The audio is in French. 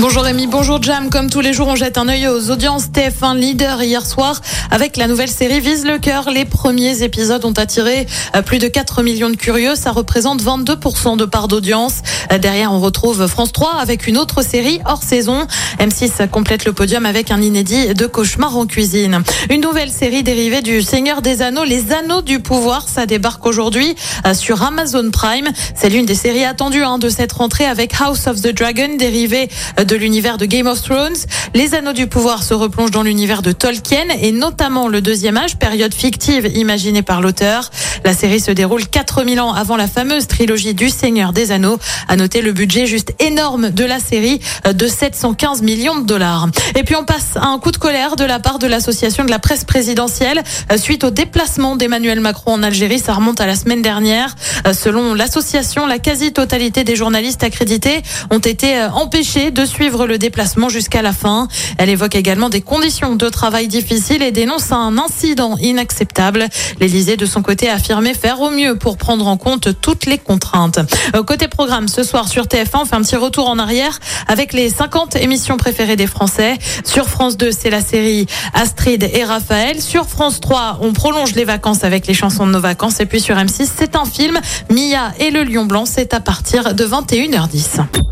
Bonjour Rémi, bonjour Jam. Comme tous les jours, on jette un œil aux audiences TF1 leader hier soir avec la nouvelle série Vise le cœur. Les premiers épisodes ont attiré euh, plus de 4 millions de curieux. Ça représente 22% de part d'audience. Euh, Derrière, on retrouve France 3 avec une autre série hors saison. M6 complète le podium avec un inédit de cauchemar en cuisine. Une nouvelle série dérivée du Seigneur des Anneaux, Les Anneaux du Pouvoir. Ça débarque aujourd'hui euh, sur Amazon Prime. C'est l'une des séries attendues hein, de cette rentrée avec House of the Dragon, dérivé de l'univers de Game of Thrones. Les Anneaux du Pouvoir se replongent dans l'univers de Tolkien et notamment le Deuxième Âge, période fictive imaginée par l'auteur. La série se déroule 4000 ans avant la fameuse trilogie du Seigneur des Anneaux. À noter le budget juste énorme de la série euh, de 715 millions de dollars. Et puis on passe à un coup de colère de la part de l'association de la presse présidentielle euh, suite au déplacement d'Emmanuel Macron en Algérie. Ça remonte à la semaine dernière. Euh, Selon l'association, la quasi-totalité des journalistes accrédités ont été empêchés de suivre le déplacement jusqu'à la fin. Elle évoque également des conditions de travail difficiles et dénonce un incident inacceptable. L'Élysée, de son côté, a affirmé faire au mieux pour prendre en compte toutes les contraintes. Euh, Côté programme, ce soir sur TF1, on fait un petit retour en arrière avec les 50 émissions préférées des Français. Sur France 2, c'est la série Astrid et Raphaël. Sur France 3, on prolonge les vacances avec les chansons de nos vacances. Et puis sur M6, c'est un film, Mia et le Lion Blanc. C'est à partir de 21h10.